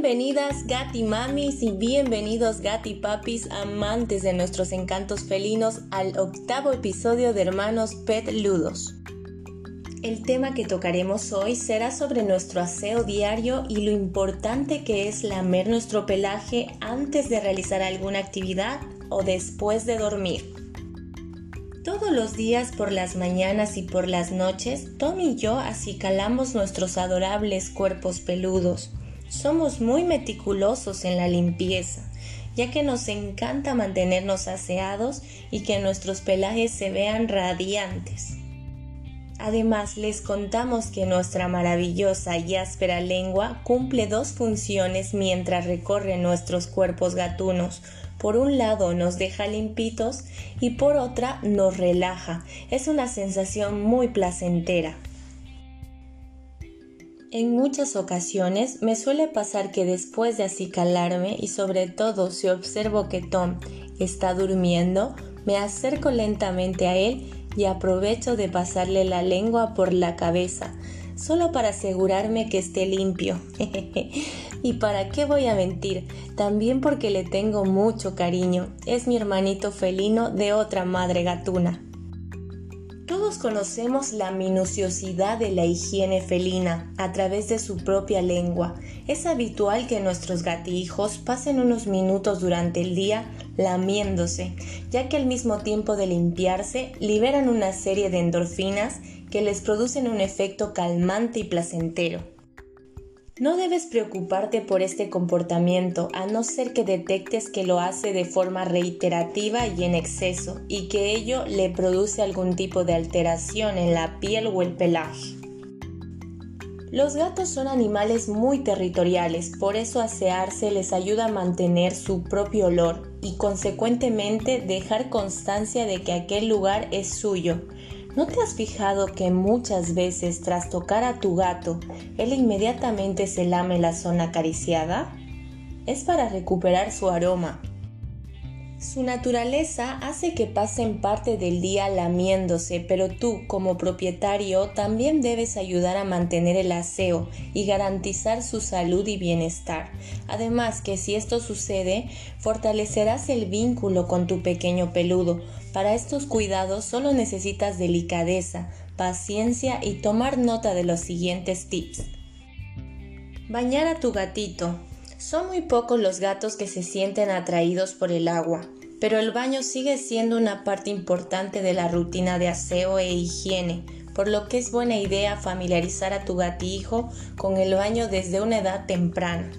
Bienvenidas gati mamis y bienvenidos gati papis amantes de nuestros encantos felinos al octavo episodio de Hermanos Pet Ludos. El tema que tocaremos hoy será sobre nuestro aseo diario y lo importante que es lamer nuestro pelaje antes de realizar alguna actividad o después de dormir. Todos los días por las mañanas y por las noches, Tom y yo acicalamos nuestros adorables cuerpos peludos. Somos muy meticulosos en la limpieza, ya que nos encanta mantenernos aseados y que nuestros pelajes se vean radiantes. Además, les contamos que nuestra maravillosa y áspera lengua cumple dos funciones mientras recorre nuestros cuerpos gatunos. Por un lado nos deja limpitos y por otra nos relaja. Es una sensación muy placentera. En muchas ocasiones me suele pasar que después de acicalarme y sobre todo si observo que Tom está durmiendo, me acerco lentamente a él y aprovecho de pasarle la lengua por la cabeza, solo para asegurarme que esté limpio. ¿Y para qué voy a mentir? También porque le tengo mucho cariño. Es mi hermanito felino de otra madre gatuna. Todos conocemos la minuciosidad de la higiene felina a través de su propia lengua. Es habitual que nuestros gatijos pasen unos minutos durante el día lamiéndose, ya que al mismo tiempo de limpiarse liberan una serie de endorfinas que les producen un efecto calmante y placentero. No debes preocuparte por este comportamiento a no ser que detectes que lo hace de forma reiterativa y en exceso y que ello le produce algún tipo de alteración en la piel o el pelaje. Los gatos son animales muy territoriales, por eso asearse les ayuda a mantener su propio olor y consecuentemente dejar constancia de que aquel lugar es suyo, ¿No te has fijado que muchas veces tras tocar a tu gato, él inmediatamente se lame la zona acariciada? Es para recuperar su aroma. Su naturaleza hace que pasen parte del día lamiéndose, pero tú como propietario también debes ayudar a mantener el aseo y garantizar su salud y bienestar. Además que si esto sucede, fortalecerás el vínculo con tu pequeño peludo. Para estos cuidados solo necesitas delicadeza, paciencia y tomar nota de los siguientes tips. Bañar a tu gatito. Son muy pocos los gatos que se sienten atraídos por el agua, pero el baño sigue siendo una parte importante de la rutina de aseo e higiene, por lo que es buena idea familiarizar a tu gatijo con el baño desde una edad temprana.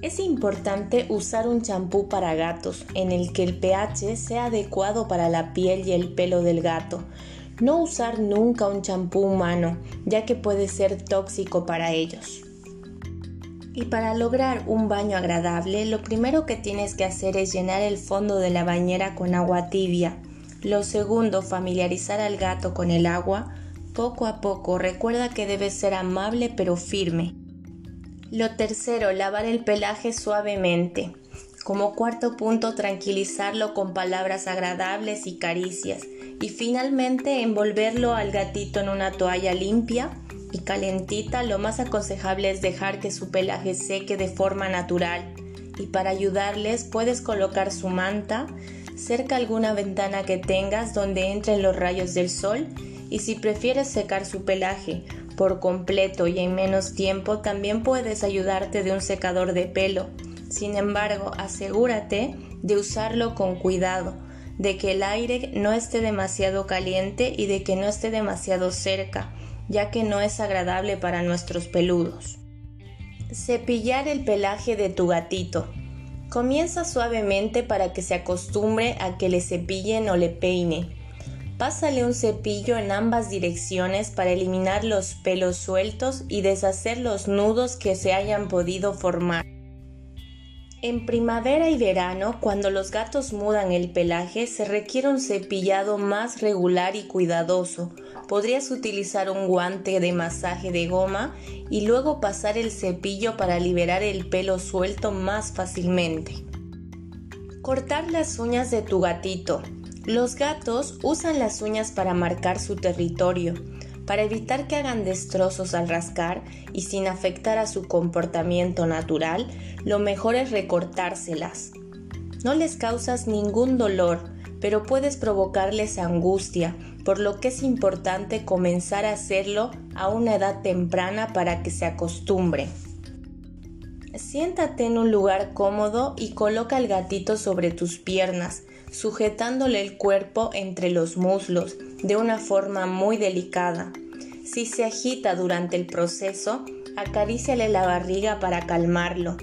Es importante usar un champú para gatos en el que el pH sea adecuado para la piel y el pelo del gato. No usar nunca un champú humano, ya que puede ser tóxico para ellos. Y para lograr un baño agradable, lo primero que tienes que hacer es llenar el fondo de la bañera con agua tibia. Lo segundo, familiarizar al gato con el agua. Poco a poco, recuerda que debe ser amable pero firme. Lo tercero, lavar el pelaje suavemente. Como cuarto punto, tranquilizarlo con palabras agradables y caricias. Y finalmente, envolverlo al gatito en una toalla limpia y calentita, lo más aconsejable es dejar que su pelaje seque de forma natural. Y para ayudarles puedes colocar su manta cerca alguna ventana que tengas donde entren los rayos del sol y si prefieres secar su pelaje por completo y en menos tiempo, también puedes ayudarte de un secador de pelo. Sin embargo, asegúrate de usarlo con cuidado, de que el aire no esté demasiado caliente y de que no esté demasiado cerca ya que no es agradable para nuestros peludos. Cepillar el pelaje de tu gatito. Comienza suavemente para que se acostumbre a que le cepillen o le peine. Pásale un cepillo en ambas direcciones para eliminar los pelos sueltos y deshacer los nudos que se hayan podido formar. En primavera y verano, cuando los gatos mudan el pelaje, se requiere un cepillado más regular y cuidadoso, podrías utilizar un guante de masaje de goma y luego pasar el cepillo para liberar el pelo suelto más fácilmente. Cortar las uñas de tu gatito. Los gatos usan las uñas para marcar su territorio. Para evitar que hagan destrozos al rascar y sin afectar a su comportamiento natural, lo mejor es recortárselas. No les causas ningún dolor, pero puedes provocarles angustia, por lo que es importante comenzar a hacerlo a una edad temprana para que se acostumbre. Siéntate en un lugar cómodo y coloca al gatito sobre tus piernas, sujetándole el cuerpo entre los muslos de una forma muy delicada. Si se agita durante el proceso, acaríciale la barriga para calmarlo.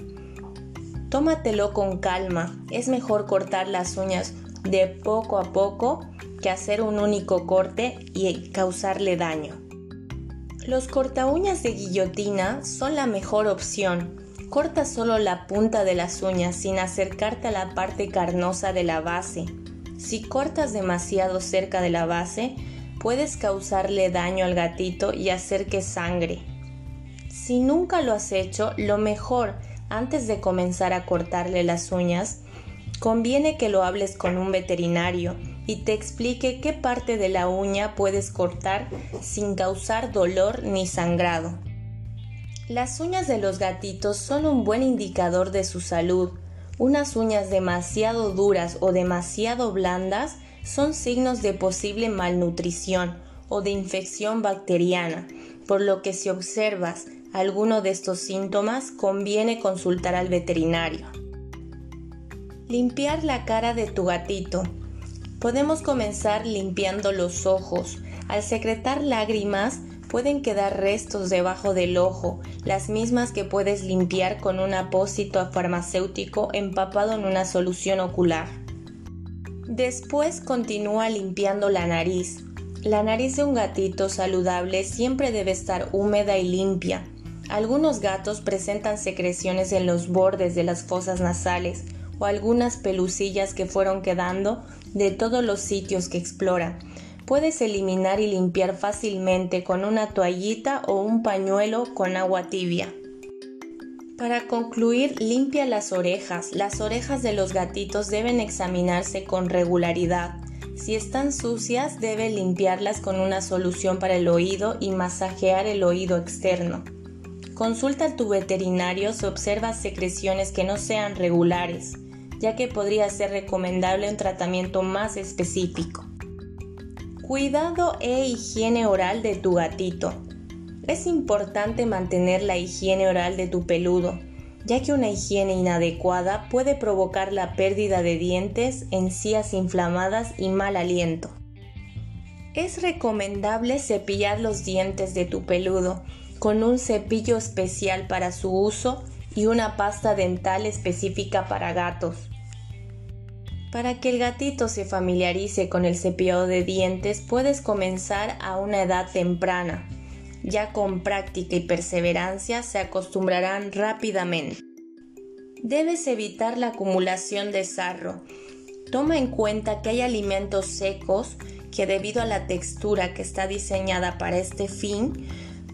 Tómatelo con calma, es mejor cortar las uñas de poco a poco hacer un único corte y causarle daño. Los corta uñas de guillotina son la mejor opción, Corta solo la punta de las uñas sin acercarte a la parte carnosa de la base. Si cortas demasiado cerca de la base, puedes causarle daño al gatito y hacer que sangre. Si nunca lo has hecho, lo mejor, antes de comenzar a cortarle las uñas, conviene que lo hables con un veterinario y te explique qué parte de la uña puedes cortar sin causar dolor ni sangrado. Las uñas de los gatitos son un buen indicador de su salud. Unas uñas demasiado duras o demasiado blandas son signos de posible malnutrición o de infección bacteriana, por lo que si observas alguno de estos síntomas conviene consultar al veterinario. Limpiar la cara de tu gatito. Podemos comenzar limpiando los ojos. Al secretar lágrimas, pueden quedar restos debajo del ojo, las mismas que puedes limpiar con un apósito farmacéutico empapado en una solución ocular. Después continúa limpiando la nariz. La nariz de un gatito saludable siempre debe estar húmeda y limpia. Algunos gatos presentan secreciones en los bordes de las fosas nasales o algunas pelucillas que fueron quedando de todos los sitios que exploran puedes eliminar y limpiar fácilmente con una toallita o un pañuelo con agua tibia. Para concluir, limpia las orejas. Las orejas de los gatitos deben examinarse con regularidad. Si están sucias, debe limpiarlas con una solución para el oído y masajear el oído externo. Consulta a tu veterinario si observas secreciones que no sean regulares, ya que podría ser recomendable un tratamiento más específico. Cuidado e higiene oral de tu gatito. Es importante mantener la higiene oral de tu peludo, ya que una higiene inadecuada puede provocar la pérdida de dientes, encías inflamadas y mal aliento. Es recomendable cepillar los dientes de tu peludo con un cepillo especial para su uso y una pasta dental específica para gatos. Para que el gatito se familiarice con el cepillado de dientes puedes comenzar a una edad temprana. Ya con práctica y perseverancia se acostumbrarán rápidamente. Debes evitar la acumulación de sarro. Toma en cuenta que hay alimentos secos que debido a la textura que está diseñada para este fin,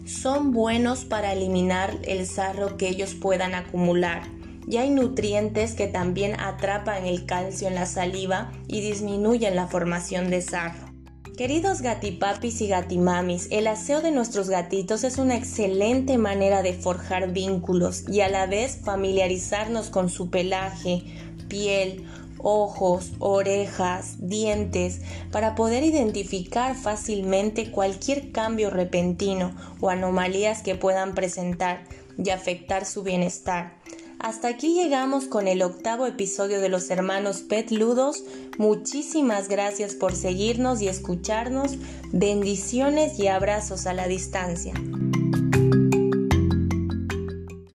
son buenos para eliminar el sarro que ellos puedan acumular y hay nutrientes que también atrapan el calcio en la saliva y disminuyen la formación de sarro. Queridos gatipapis y gatimamis, el aseo de nuestros gatitos es una excelente manera de forjar vínculos y a la vez familiarizarnos con su pelaje, piel, ojos, orejas, dientes, para poder identificar fácilmente cualquier cambio repentino o anomalías que puedan presentar y afectar su bienestar. Hasta aquí llegamos con el octavo episodio de los hermanos Pet Ludos. Muchísimas gracias por seguirnos y escucharnos. Bendiciones y abrazos a la distancia.